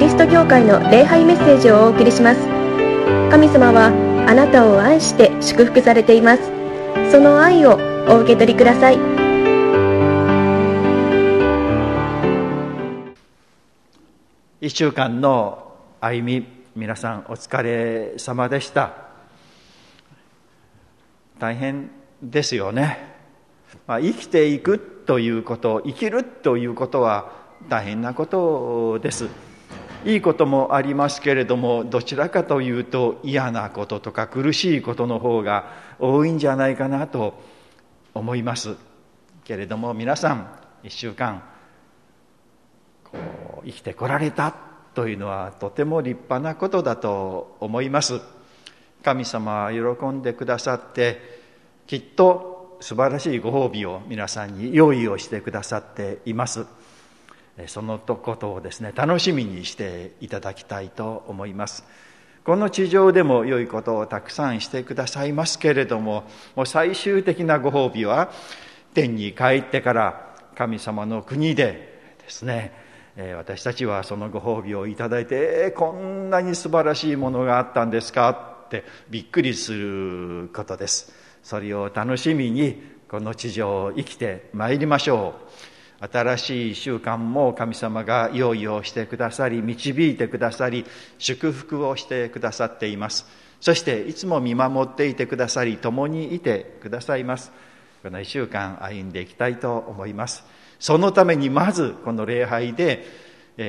リスト教会の礼拝メッセージをお送りします。神様はあなたを愛して祝福されています。その愛をお受け取りください。一週間の歩み皆さんお疲れ様でした。大変ですよね、まあ、生きていくということ生きるということは大変なことです。いいこともありますけれどもどちらかというと嫌なこととか苦しいことの方が多いんじゃないかなと思います。けれども皆さん1週間こう生きてこられたというのはとても立派なことだと思います。神様は喜んでくださってきっと素晴らしいご褒美を皆さんに用意をしてくださっています。そのことをですね楽しみにしていただきたいと思います。この地上でも良いことをたくさんしてくださいますけれどももう最終的なご褒美は天に帰ってから神様の国でですね私たちはそのご褒美をいただいてこんなに素晴らしいものがあったんですか？ってびっくりすることです。それを楽しみにこの地上を生きてまいりましょう。新しい習慣も神様が用意をしてくださり導いてくださり祝福をしてくださっています。そしていつも見守っていてくださり共にいてくださいます。この1週間歩んでいきたいと思います。そのためにまずこの礼拝で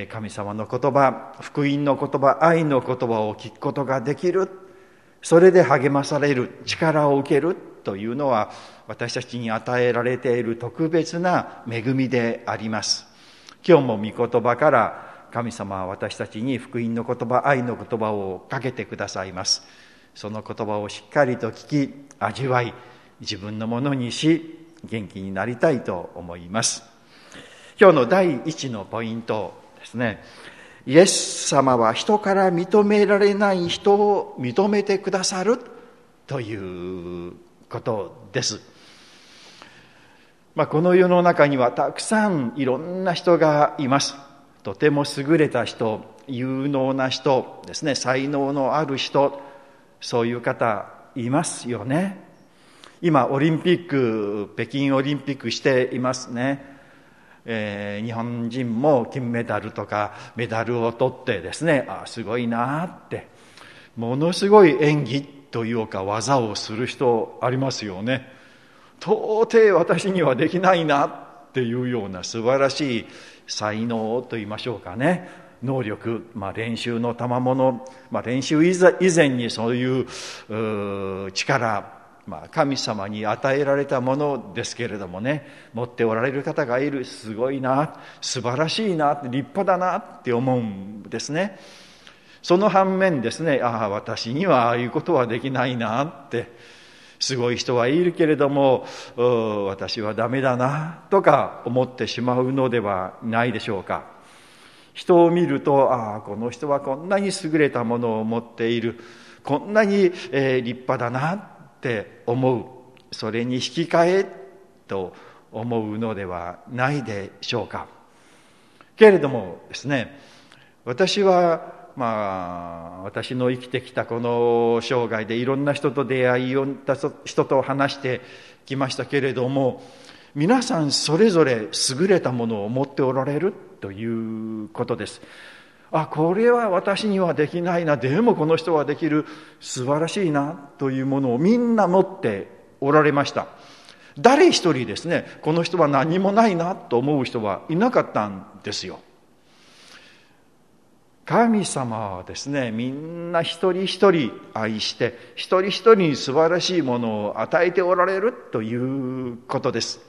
神様の言葉福音の言葉愛の言葉を聞くことができる。それで励まされる力を受けるというのは私たちに与えられている特別な恵みであります。今日も御言葉から神様は私たちに福音の言葉愛の言葉をかけてくださいます。その言葉をしっかりと聞き味わい自分のものにし元気になりたいと思います。今日の第一のポイントですね。イエス様は人から認められない人を認めてくださるということです。まあ、この世の中にはたくさんいろんな人がいます。とても優れた人有能な人ですね。才能のある人そういう方いますよね。今オリンピック北京オリンピックしていますね、えー、日本人も金メダルとかメダルを取ってですね。あすごいなって。ものすごい演技というか技をする人ありますよね。到底私にはできないなっていうような素晴らしい才能と言いましょうかね。能力、まあ、練習の賜物、まあ、練習以前にそういう力まあ、神様に与えられたものですけれどもね。持っておられる方がいる。すごいな。素晴らしいな立派だなって思うんですね。その反面ですねああ私にはああいうことはできないなってすごい人はいるけれども私はダメだなとか思ってしまうのではないでしょうか。人を見るとああこの人はこんなに優れたものを持っているこんなに、えー、立派だなって思う。それに引き換えと思うのではないでしょうか。けれどもですね私はまあ、私の生きてきたこの生涯でいろんな人と出会いを人と話してきましたけれども皆さんそれぞれ優れたものを持っておられるということです。あこれは私にはできないな。でもこの人はできる素晴らしいなというものをみんな持っておられました。誰一人ですねこの人は何もないなと思う人はいなかったんですよ。神様はですねみんな一人一人愛して一人一人に素晴らしいものを与えておられるということです。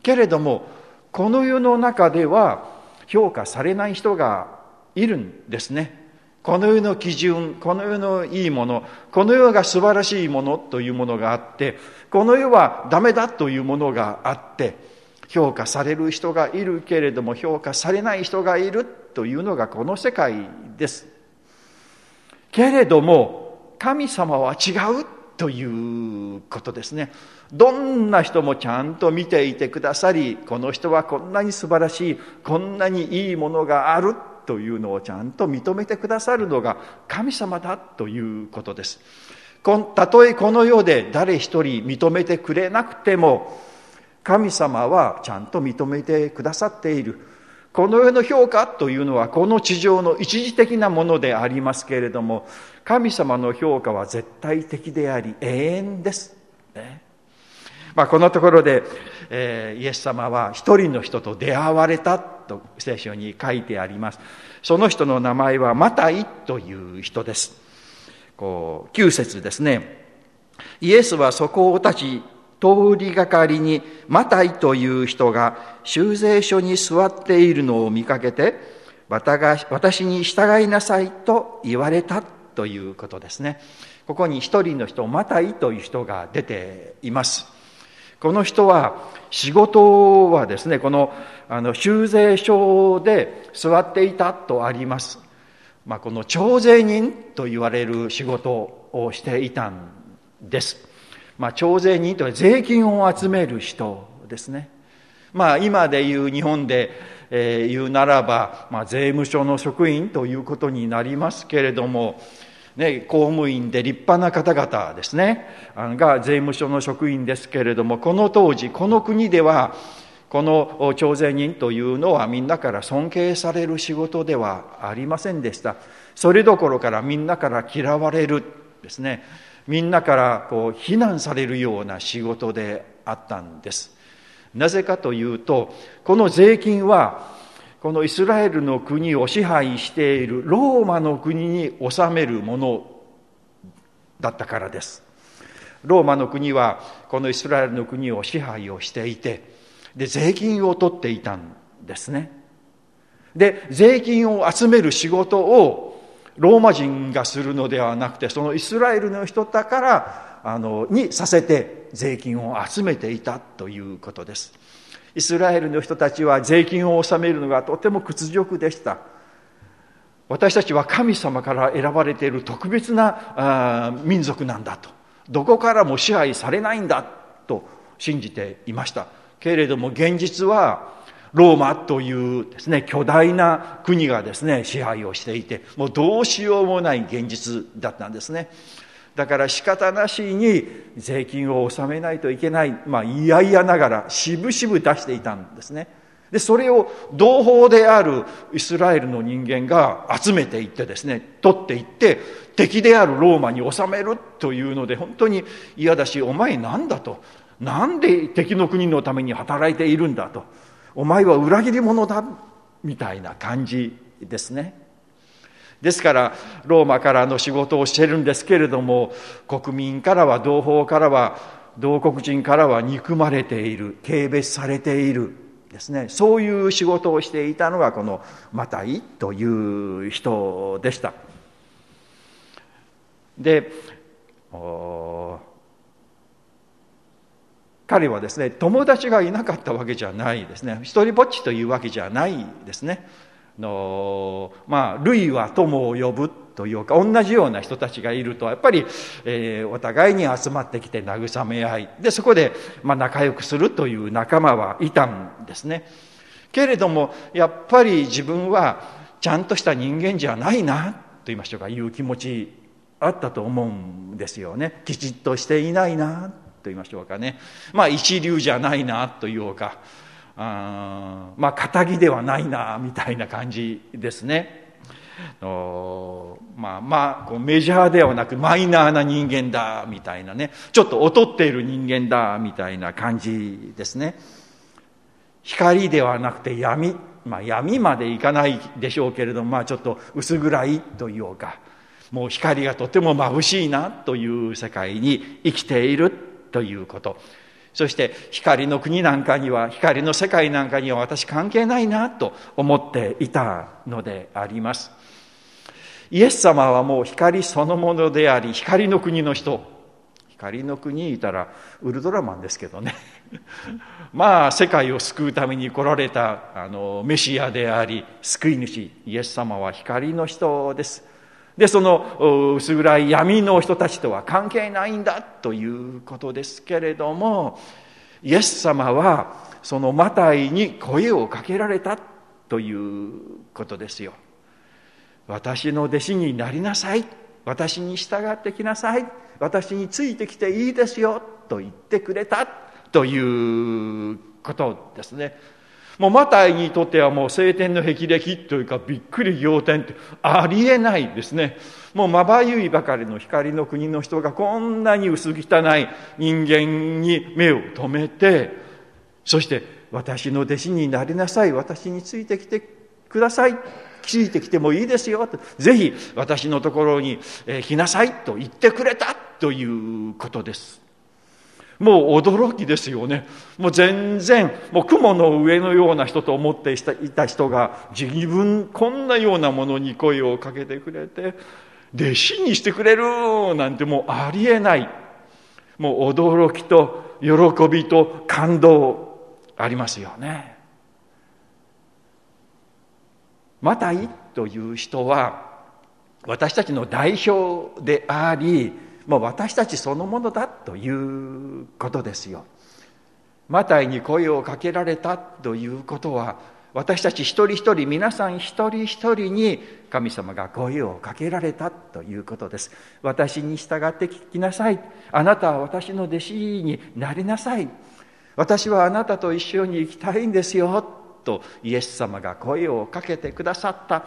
けれどもこの世の中では評価されない人がいるんですね。この世の基準この世のいいものこの世が素晴らしいものというものがあってこの世はダメだというものがあって評価される人がいるけれども評価されない人がいるというのがこの世界です。けれども神様は違うということですね。どんな人もちゃんと見ていてくださりこの人はこんなに素晴らしいこんなにいいものがあるというのをちゃんと認めてくださるのが神様だということです。たとえこの世で誰一人認めてくれなくても神様はちゃんと認めてくださっている。この世の評価というのはこの地上の一時的なものでありますけれども神様の評価は絶対的であり永遠です、ね。まあ、このところで、えー、イエス様は一人の人と出会われたと聖書に書いてあります。その人の名前はマタイという人です。こう9節ですね。イエスはそこを立ち通りがかりにマタイという人が修税所に座っているのを見かけて私に従いなさいと言われたということですね。ここに一人の人マタイという人が出ています。この人は仕事はですねこのあの修税所で座っていたとあります、まあ、この徴税人と言われる仕事をしていたんです、まあ、徴税人とは税金を集める人ですね。まあ今でいう日本で、えー、言うならば、まあ、税務署の職員ということになりますけれどもね、公務員で立派な方々ですね。が税務署の職員ですけれどもこの当時この国ではこの徴税人というのはみんなから尊敬される仕事ではありませんでした。それどころからみんなから嫌われるですね。みんなからこう非難されるような仕事であったんです。なぜかというとこの税金はこのイスラエルの国を支配しているローマの国に治めるものだったからです。ローマの国はこのイスラエルの国を支配をしていてで税金を取っていたんですね。で税金を集める仕事をローマ人がするのではなくてそのイスラエルの人だからあのにさせて税金を集めていたということです。イスラエルの人たちは税金を納めるのがとても屈辱でした。私たちは神様から選ばれている特別な民族なんだと。どこからも支配されないんだと信じていました。けれども現実はローマというですね巨大な国がですね支配をしていてもうどうしようもない現実だったんですねだから仕方なしに税金を納めないといけない、まあ、いやいやながら渋々出していたんですね。で、それを同胞であるイスラエルの人間が集めていってですね、取っていって、敵であるローマに収めるというので本当に嫌だし、お前なんだと。なんで敵の国のために働いているんだと。お前は裏切り者だ。みたいな感じですね。ですからローマからの仕事をしてるんですけれども国民からは同胞からは同国人からは憎まれている軽蔑されているですねそういう仕事をしていたのがこのマタイという人でしたで彼はですね友達がいなかったわけじゃないですね。一人ぼっちというわけじゃないですね。のまあ類は友を呼ぶというか同じような人たちがいるとやっぱり、えー、お互いに集まってきて慰め合い。でそこで、まあ、仲良くするという仲間はいたんですね。けれどもやっぱり自分はちゃんとした人間じゃないなと言いましょうか。いう気持ちあったと思うんですよね。きちっとしていないな言いましょうかねまあ一流じゃないなというかあまあ堅気ではないなみたいな感じですね。まあまあこうメジャーではなくマイナーな人間だみたいなねちょっと劣っている人間だみたいな感じですね。光ではなくて闇まあ闇までいかないでしょうけれどもまあちょっと薄暗いというかもう光がとても眩しいなという世界に生きているということ。そして光の国なんかには光の世界なんかには私関係ないなと思っていたのであります。イエス様はもう光そのものであり光の国の人。光の国にいたらウルトラマンですけどね。まあ世界を救うために来られたあのメシアであり救い主イエス様は光の人です。でその薄暗い闇の人たちとは関係ないんだということですけれどもイエス様はそのマタイに声をかけられたということですよ。私の弟子になりなさい。私に従ってきなさい。私についてきていいですよ。と言ってくれたということですね。もうマタイにとってはもう晴天の霹靂というかびっくり仰天ってありえないですね。もうまばゆいばかりの光の国の人がこんなに薄汚い人間に目を留めてそして私の弟子になりなさい。私についてきてください。ついてきてもいいですよ。ぜひ私のところに来なさいと言ってくれたということです。もう驚きですよね。もう全然、もう雲の上のような人と思っていた人が、自分、こんなようなものに声をかけてくれて、弟子にしてくれるなんてもうありえない。もう驚きと喜びと感動ありますよね。マタイという人は、私たちの代表であり、もう私たちそのものだということですよ。マタイに声をかけられたということは私たち一人一人皆さん一人一人に神様が声をかけられたということです。私に従って聞きなさい。あなたは私の弟子になりなさい。私はあなたと一緒に行きたいんですよ。とイエス様が声をかけてくださった。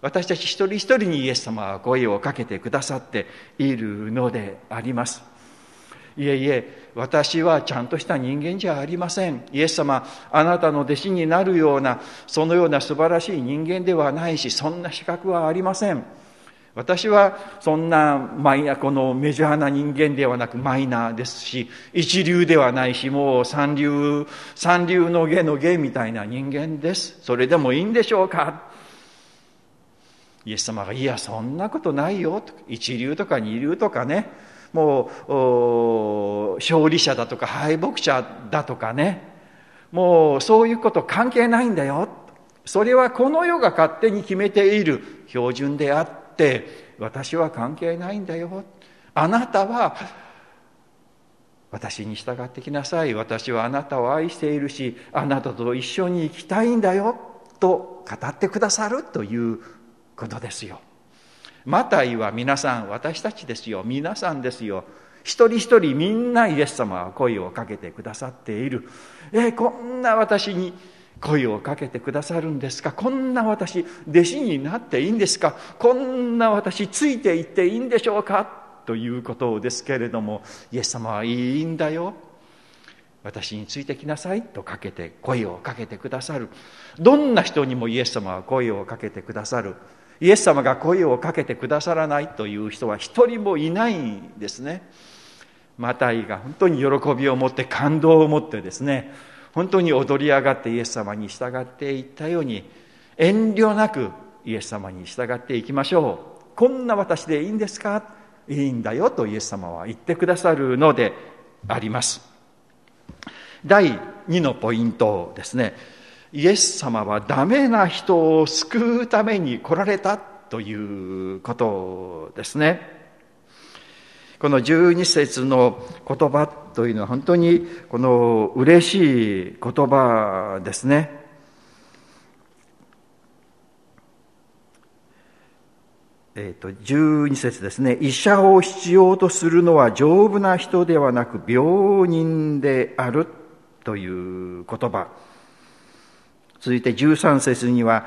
私たち一人一人にイエス様は声をかけてくださっているのであります。いえいえ、私はちゃんとした人間じゃありません。イエス様、あなたの弟子になるような、そのような素晴らしい人間ではないし、そんな資格はありません。私はそんなマイナこのメジャーな人間ではなくマイナーですし、一流ではないし、もう三流、三流の下の下みたいな人間です。それでもいいんでしょうか？イエス様が「いやそんなことないよ」と一流とか二流とかね。もう勝利者だとか敗北者だとかね。もうそういうこと関係ないんだよ。それはこの世が勝手に決めている。標準であって私は関係ないんだよ。あなたは私に従ってきなさい。私はあなたを愛しているしあなたと一緒に生きたいんだよ。と語ってくださるということですよ。マタイは皆さん、私たちですよ。皆さんですよ。一人一人みんなイエス様は声をかけてくださっている。えこんな私に声をかけてくださるんですか？こんな私、弟子になっていいんですか？こんな私、ついていっていいんでしょうか？ということですけれども、イエス様はいいんだよ。私についてきなさいとかけて声をかけてくださる。どんな人にもイエス様は声をかけてくださる。イエス様が声をかけてくださらないという人は一人もいないんですね。マタイが本当に喜びを持って感動を持ってですね本当に踊り上がってイエス様に従っていったように遠慮なくイエス様に従っていきましょう。こんな私でいいんですか？いいんだよとイエス様は言ってくださるのであります。第2のポイントですね。イエス様はダメな人を救うために来られたということですね。この12節の言葉というのは本当にこの嬉しい言葉ですね。えっ、と、12節ですね。医者を必要とするのは丈夫な人ではなく病人であるという言葉。続いて13節には、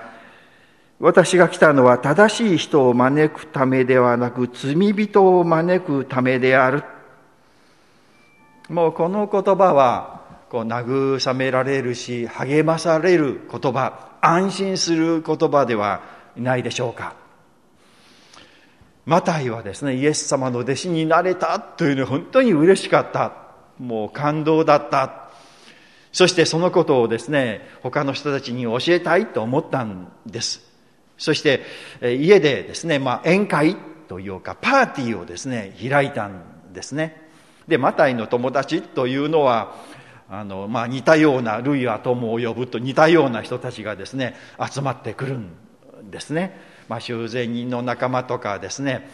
私が来たのは正しい人を招くためではなく罪人を招くためである。もうこの言葉はこう慰められるし励まされる言葉、安心する言葉ではないでしょうか。マタイはですね、イエス様の弟子になれたというのは本当に嬉しかった。もう感動だった。そしてそのことをですね、他の人たちに教えたいと思ったんです。そして、家でですね、まあ、宴会というか、パーティーをですね、開いたんですね。で、マタイの友達というのは、あの、まあ、似たような、ルイは友を呼ぶと似たような人たちがですね、集まってくるんですね。まあ、修繕人の仲間とかですね、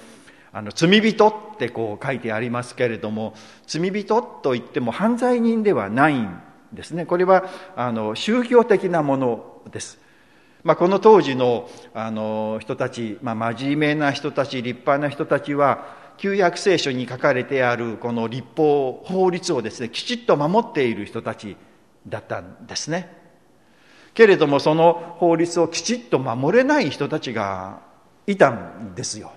あの罪人ってこう書いてありますけれども罪人といっても犯罪人ではないんですね。これはあの宗教的なものです。まあ、この当時のあの人たち、まあ、真面目な人たち立派な人たちは旧約聖書に書かれてあるこの立法法律をですねきちっと守っている人たちだったんですね。けれどもその法律をきちっと守れない人たちがいたんですよ。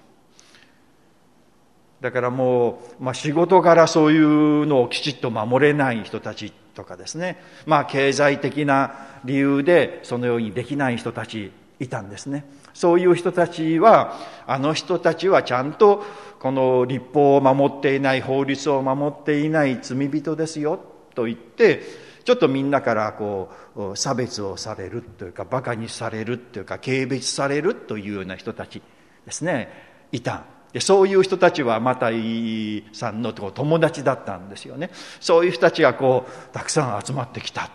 だからもう、まあ、仕事からそういうのをきちっと守れない人たちとかですね。まあ経済的な理由でそのようにできない人たちいたんですね。そういう人たちはあの人たちはちゃんとこの立法を守っていない法律を守っていない罪人ですよと言ってちょっとみんなからこう差別をされるというかバカにされるというか軽蔑されるというような人たちですね。いた。でそういう人たちはマタイさんの友達だったんですよね。そういう人たちがこうたくさん集まってきた。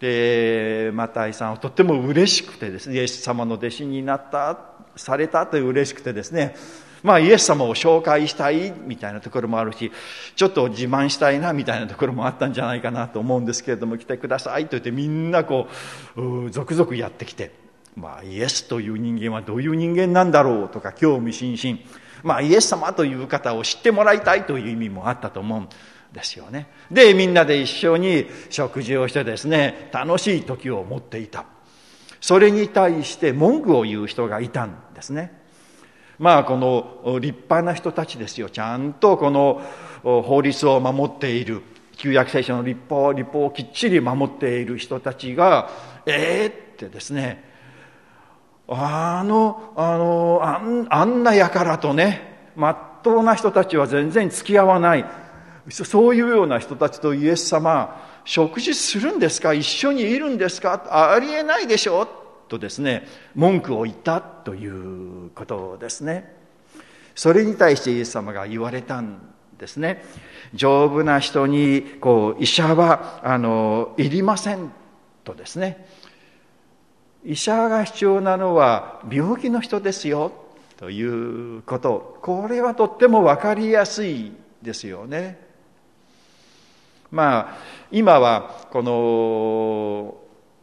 でマタイさんはとっても嬉しくてですねイエス様の弟子になったされたという嬉しくてですね。まあイエス様を紹介したいみたいなところもあるしちょっと自慢したいなみたいなところもあったんじゃないかなと思うんですけれども来てくださいと言ってみんなこう続々やってきて。まあイエスという人間はどういう人間なんだろうとか興味津々。まあイエス様という方を知ってもらいたいという意味もあったと思うんですよね。でみんなで一緒に食事をしてですね楽しい時を持っていた。それに対して文句を言う人がいたんですね。まあこの立派な人たちですよ。ちゃんとこの法律を守っている。旧約聖書の立法立法をきっちり守っている人たちがええー、ってですねあのあのあんあんなやからとねまっとうな人たちは全然付き合わない。そういうような人たちとイエス様食事するんですか？一緒にいるんですか？ありえないでしょ？とですね文句を言ったということですね。それに対してイエス様が言われたんですね。丈夫な人にこう医者はあのいりません。とですね。医者が必要なのは病気の人ですよということ。これはとっても分かりやすいですよね。まあ今はこの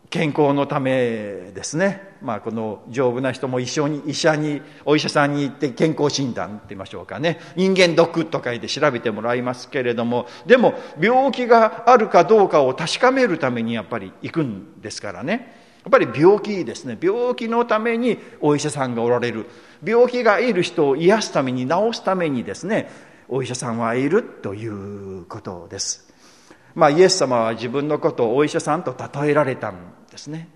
健康のためですね、まあ、この丈夫な人も一緒に医者にお医者さんに行って健康診断って言いましょうかね。人間ドックと書いて調べてもらいますけれども。でも病気があるかどうかを確かめるためにやっぱり行くんですからね。っぱり病気ですね。病気のためにお医者さんがおられる。病気がいる人を癒すために治すためにですねお医者さんはいるということです。まあイエス様は自分のことをお医者さんと例えられたんですね。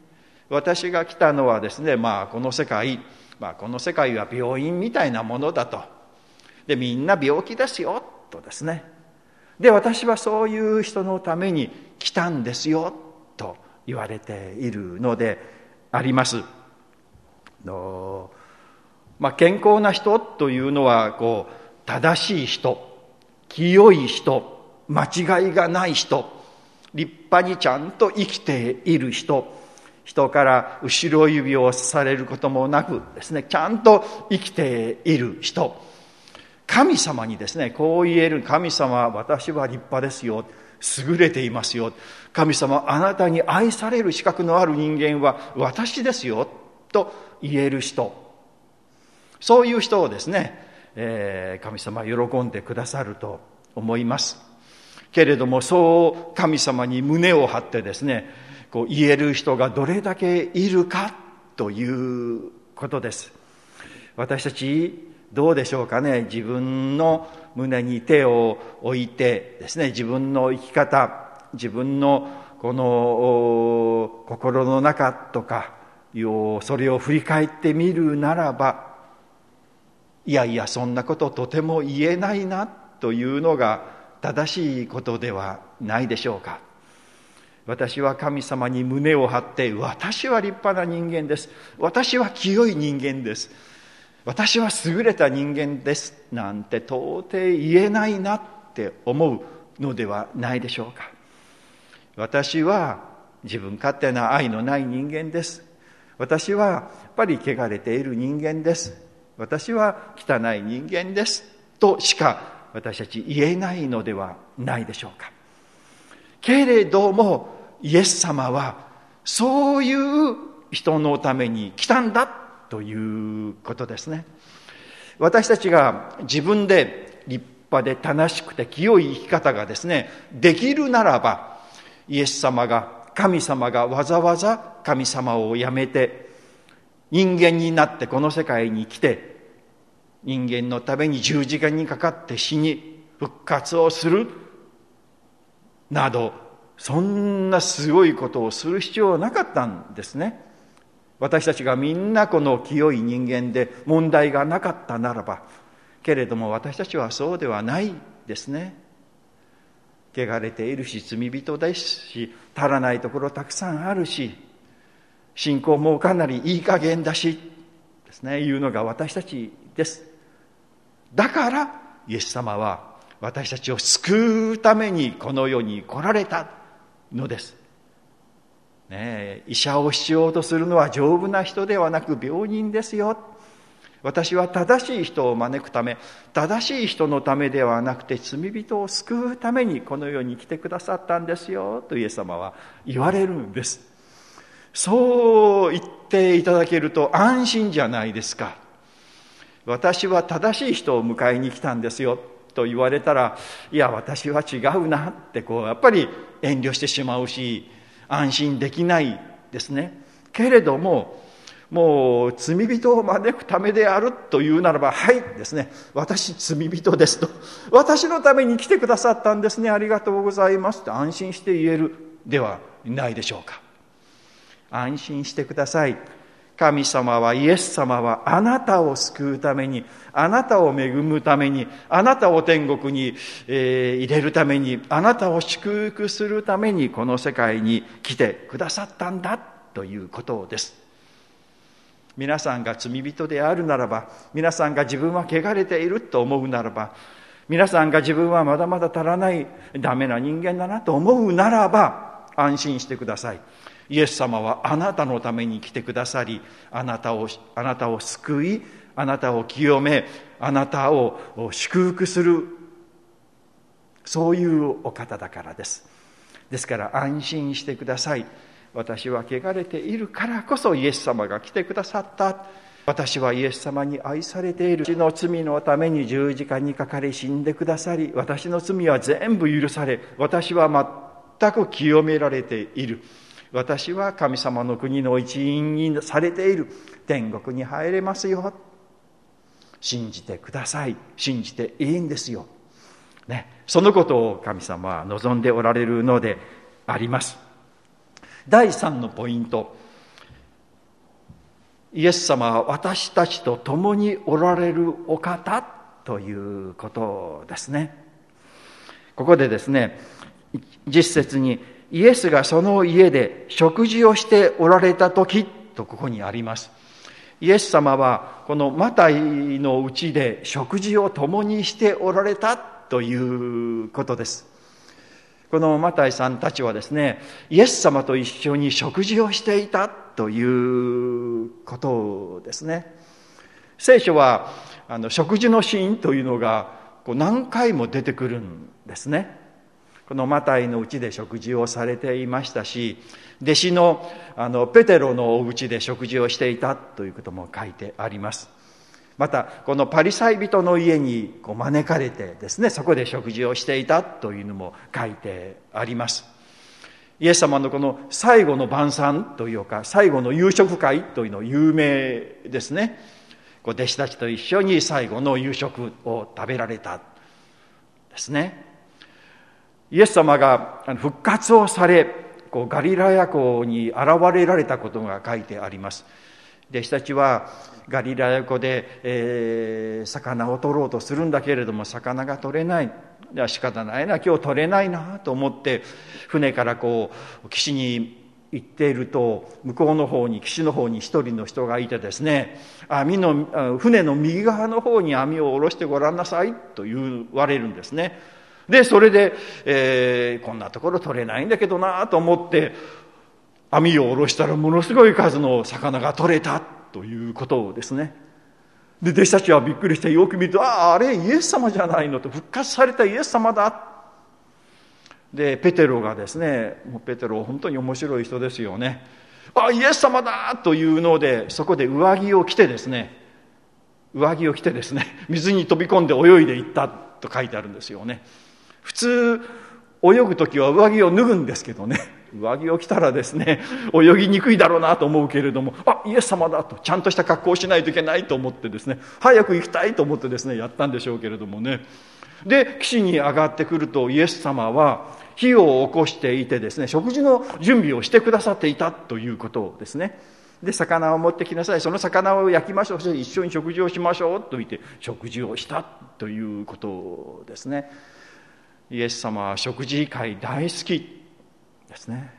私が来たのはですねまあこの世界、まあ、この世界は病院みたいなものだと。でみんな病気ですよとですね。で私はそういう人のために来たんですよと。言われているのであります。の、まあ、健康な人というのはこう正しい人清い人間違いがない人立派にちゃんと生きている人人から後ろ指をされることもなくですねちゃんと生きている人。神様にですねこう言える神様私は立派ですよ。優れていますよ。神様あなたに愛される資格のある人間は私ですよと言える人。そういう人をですね、えー、神様喜んでくださると思います。けれどもそう神様に胸を張ってですねこう言える人がどれだけいるかということです。私たちどうでしょうかね。自分の胸に手を置いてですね。自分の生き方自分のこの心の中とかそれを振り返ってみるならばいやいやそんなこととても言えないなというのが正しいことではないでしょうか。私は神様に胸を張って私は立派な人間です。私は清い人間です。私は優れた人間ですなんて到底言えないなって思うのではないでしょうか。私は自分勝手な愛のない人間です。私はやっぱり汚れている人間です。私は汚い人間です。としか私たち言えないのではないでしょうか。けれどもイエス様はそういう人のために来たんだ。ということですね。私たちが自分で立派で正しくて清い生き方がですねできるならばイエス様が神様がわざわざ神様をやめて人間になってこの世界に来て人間のために十字架にかかって死に復活をするなどそんなすごいことをする必要はなかったんですね。私たちがみんなこの清い人間で問題がなかったならばけれども私たちはそうではないですね。汚れているし罪人ですし足らないところたくさんあるし信仰もかなりいい加減だしですね。いうのが私たちです。だからイエス様は私たちを救うためにこの世に来られたのです。ね、医者をしようとするのは丈夫な人ではなく病人ですよ。私は正しい人を招くため正しい人のためではなくて罪人を救うためにこの世に来てくださったんですよとイエス様は言われるんですそう言っていただけると安心じゃないですか私は正しい人を迎えに来たんですよと言われたらいや私は違うなってこうやっぱり遠慮してしまうし安心できないですね。けれどももう罪人を招くためであるというならばはいですね。私罪人ですと。私のために来てくださったんですね。ありがとうございますと。安心して言えるではないでしょうか。安心してください。神様はイエス様はあなたを救うためにあなたを恵むためにあなたを天国に、えー、入れるためにあなたを祝福するためにこの世界に来てくださったんだということです。皆さんが罪人であるならば皆さんが自分は汚れていると思うならば皆さんが自分はまだまだ足らないダメな人間だなと思うならば安心してください。イエス様はあなたのために来てくださりあなたをあなたを救いあなたを清めあなたを祝福するそういうお方だからです。ですから安心してください。私は汚れているからこそイエス様が来てくださった。私はイエス様に愛されている。私の罪のために十字架にかかり死んでくださり私の罪は全部許され私は全く清められている。私は神様の国の一員にされている。天国に入れますよ。信じてください。信じていいんですよ、ね、そのことを神様は望んでおられるのであります。第3のポイント。イエス様は私たちと共におられるお方ということですね。ここでですね実節にイエスがその家で食事をしておられた時とここにあります。イエス様はこのマタイのうちで食事を共にしておられたということです。このマタイさんたちはですねイエス様と一緒に食事をしていたということですね。聖書はあの食事のシーンというのがこう何回も出てくるんですね。このマタイのうちで食事をされていましたし弟子のあのペテロのお家で食事をしていたということも書いてあります。またこのパリサイ人の家にこう招かれてですねそこで食事をしていたというのも書いてあります。イエス様のこの最後の晩餐というか最後の夕食会というの有名ですね。こう弟子たちと一緒に最後の夕食を食べられたですね。イエス様が復活をされこうガリラヤ湖に現れられたことが書いてあります。弟子たちはガリラヤ湖で、えー、魚を取ろうとするんだけれども魚が取れない。仕方ないな今日取れないなと思って船からこう岸に行っていると向こうの方に岸の方に一人の人がいてですね網の船の右側の方に網を下ろしてごらんなさいと言われるんですね。でそれで、えー、こんなところ取れないんだけどなと思って網を下ろしたらものすごい数の魚が取れたということをですね。で弟子たちはびっくりしてよく見るとあああれイエス様じゃないのと復活されたイエス様だ。でペテロがですねもうペテロ本当に面白い人ですよね。あイエス様だというのでそこで上着を着てですね上着を着てですね水に飛び込んで泳いでいったと書いてあるんですよね。普通泳ぐ時は上着を脱ぐんですけどね。上着を着たらですね泳ぎにくいだろうなと思うけれどもあイエス様だとちゃんとした格好をしないといけないと思ってですね早く行きたいと思ってですねやったんでしょうけれどもね。で岸に上がってくるとイエス様は火を起こしていてですね食事の準備をしてくださっていたということですね。で魚を持ってきなさい。その魚を焼きましょう。一緒に食事をしましょう。と言って食事をしたということですね。イエス様は食事会大好きですね。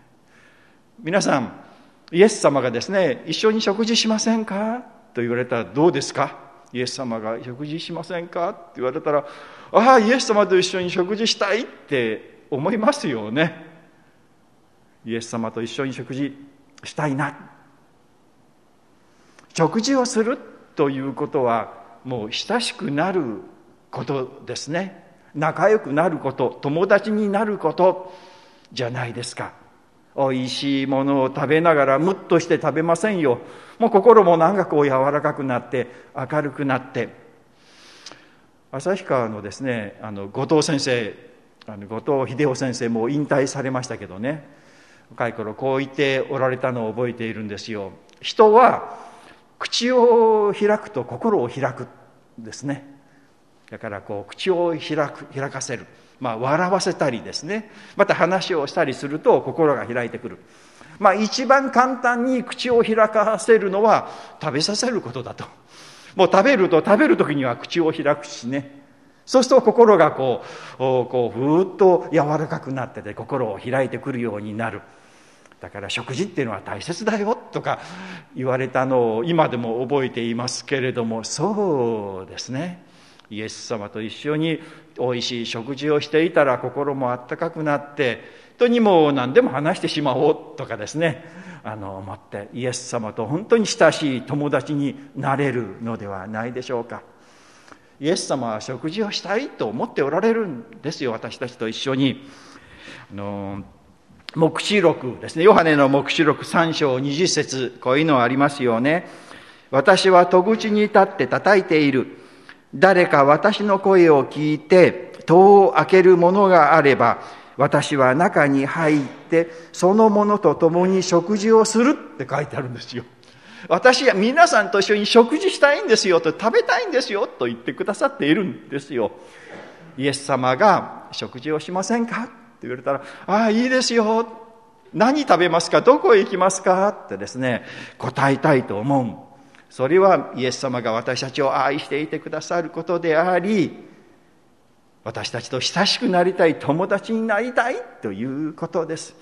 皆さんイエス様がですね一緒に食事しませんか？と言われたらどうですか？イエス様が食事しませんか？って言われたらああイエス様と一緒に食事したいって思いますよね。イエス様と一緒に食事したいな。食事をするということはもう親しくなることですね。仲良くなること友達になることじゃないですか。おいしいものを食べながらムッとして食べませんよ。もう心も長く柔らかくなって明るくなって。旭川のですねあの後藤先生あの後藤秀夫先生も引退されましたけどね。若い頃こう言っておられたのを覚えているんですよ。人は口を開くと心を開くですね。だからこう口を開く開かせる。まあ笑わせたりですね。また話をしたりすると心が開いてくる。まあ一番簡単に口を開かせるのは食べさせることだと。もう食べると食べる時には口を開くしね。そうすると心がこうこうふーっと柔らかくなってて心を開いてくるようになる。だから食事っていうのは大切だよとか言われたのを今でも覚えていますけれどもそうですね。イエス様と一緒においしい食事をしていたら心もあったかくなって人にも何でも話してしまおうとかですね。あの思ってイエス様と本当に親しい友達になれるのではないでしょうか。イエス様は食事をしたいと思っておられるんですよ私たちと一緒に。あの黙示録ですね。ヨハネの黙示録3章20節こういうのありますよね。私は戸口に立って叩いている。誰か私の声を聞いて戸を開けるものがあれば私は中に入ってそのものと共に食事をするって書いてあるんですよ。私は皆さんと一緒に食事したいんですよと食べたいんですよと言ってくださっているんですよ。イエス様が食事をしませんかって言われたらああいいですよ。何食べますか？どこへ行きますか？ってですね答えたいと思う。それはイエス様が私たちを愛していてくださることであり私たちと親しくなりたい友達になりたいということです。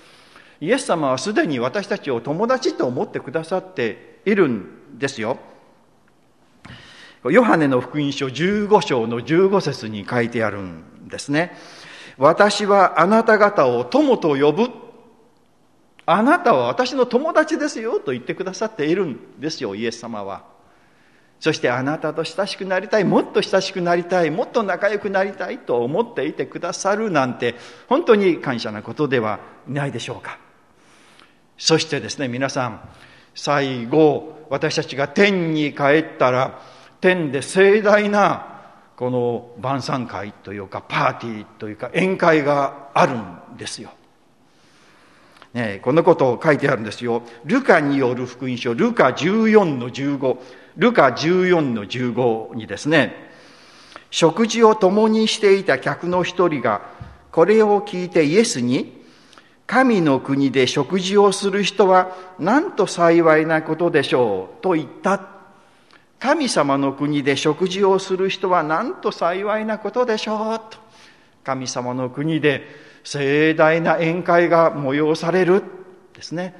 イエス様はすでに私たちを友達と思ってくださっているんですよ。ヨハネの福音書15章の15節に書いてあるんですね。私はあなた方を友と呼ぶあなたは私の友達ですよと言ってくださっているんですよイエス様は。そしてあなたと親しくなりたいもっと親しくなりたいもっと仲良くなりたいと思っていてくださるなんて本当に感謝なことではないでしょうか。そしてですね皆さん最後私たちが天に帰ったら天で盛大なこの晩餐会というかパーティーというか宴会があるんですよ。ね、このことを書いてあるんですよ。ルカによる福音書、ルカ14の15、ルカ14の15にですね、食事を共にしていた客の一人が、これを聞いてイエスに、神の国で食事をする人はなんと幸いなことでしょうと言った。神様の国で食事をする人はなんと幸いなことでしょうと。神様の国で盛大な宴会が催されるですね。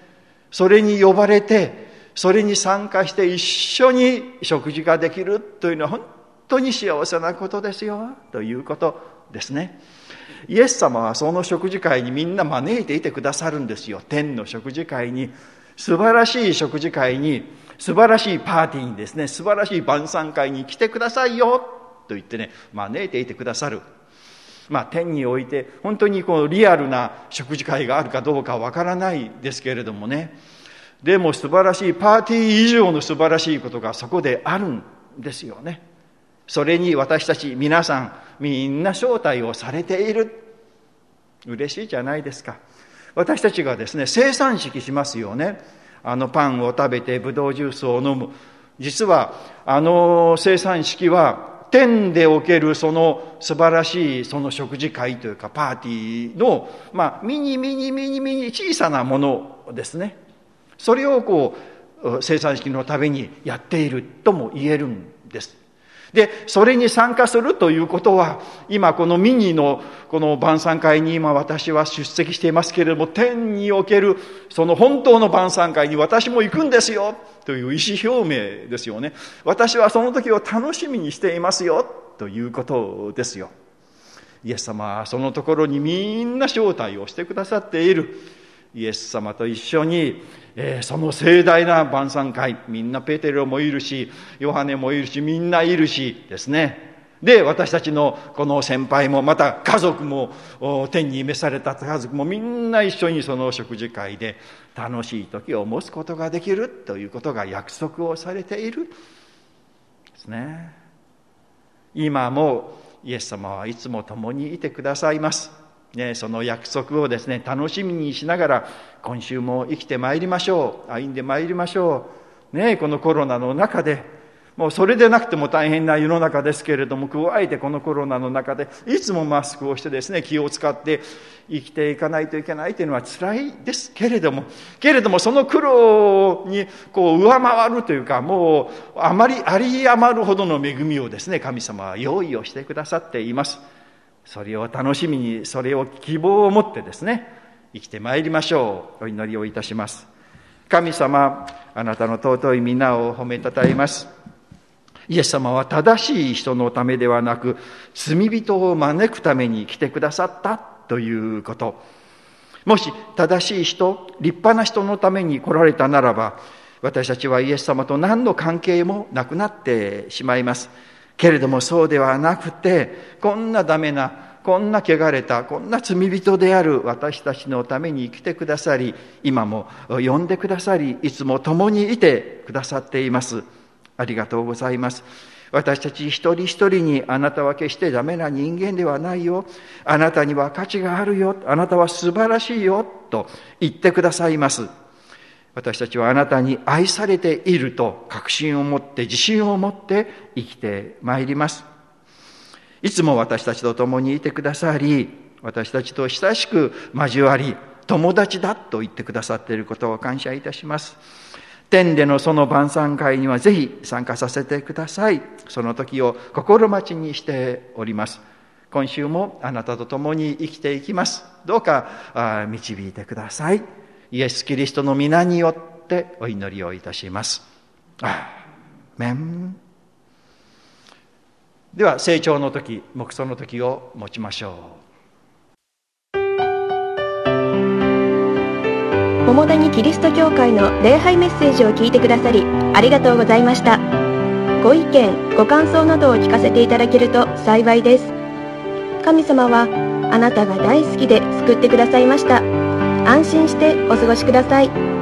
それに呼ばれてそれに参加して一緒に食事ができるというのは本当に幸せなことですよということですね。イエス様はその食事会にみんな招いていてくださるんですよ。天の食事会に。素晴らしい食事会に素晴らしいパーティーにですね素晴らしい晩餐会に来てくださいよと言ってね招いていてくださる。まあ、天において本当にこうリアルな食事会があるかどうかわからないですけれどもね。でも素晴らしいパーティー以上の素晴らしいことがそこであるんですよね。それに私たち皆さんみんな招待をされている。嬉しいじゃないですか。私たちがですね生産式しますよね。あのパンを食べてブドウジュースを飲む。実はあの生産式は天でおけるその素晴らしいその食事会というかパーティーの、まあ、ミニミニミニミニ小さなものですね。それをこう生産式のためにやっているとも言えるんです。でそれに参加するということは今このミニのこの晩餐会に今私は出席していますけれども天におけるその本当の晩餐会に私も行くんですよという意思表明ですよね。私はその時を楽しみにしていますよということですよ。イエス様はそのところにみんな招待をしてくださっている。イエス様と一緒に、えー、その盛大な晩餐会みんなペテロもいるしヨハネもいるしみんないるしですね。で私たちのこの先輩もまた家族も天に召された家族もみんな一緒にその食事会で楽しい時を持つことができるということが約束をされている。ですね。今もイエス様はいつも共にいてくださいます。ね、その約束をですね楽しみにしながら今週も生きてまいりましょう歩んでまいりましょう、ね、このコロナの中でもうそれでなくても大変な世の中ですけれども加えてこのコロナの中でいつもマスクをしてですね気を使って生きていかないといけないというのは辛いですけれどもけれどもその苦労にこう上回るというかもうあまりあり余るほどの恵みをですね神様は用意をしてくださっています。それを楽しみにそれを希望を持ってですね生きてまいりましょう。お祈りをいたします。神様あなたの尊い皆を褒めたたえます。イエス様は正しい人のためではなく罪人を招くために来てくださったということ。もし正しい人立派な人のために来られたならば私たちはイエス様と何の関係もなくなってしまいます。けれどもそうではなくてこんなダメなこんな汚れたこんな罪人である私たちのために生きてくださり今も呼んでくださりいつも共にいてくださっています。ありがとうございます。私たち一人一人にあなたは決してダメな人間ではないよ。あなたには価値があるよ。あなたは素晴らしいよ。と言ってくださいます。私たちはあなたに愛されていると確信を持って自信を持って生きてまいります。いつも私たちと共にいてくださり私たちと親しく交わり友達だと言ってくださっていることを感謝いたします。天でのその晩餐会にはぜひ参加させてください。その時を心待ちにしております。今週もあなたと共に生きていきます。どうか導いてください。イエス・キリストの皆によってお祈りをいたします。アメン。では成長の時黙想の時を持ちましょう。桃谷キリスト教会の礼拝メッセージを聞いてくださりありがとうございました。ご意見ご感想などを聞かせていただけると幸いです。神様はあなたが大好きで救ってくださいました。安心してお過ごしください。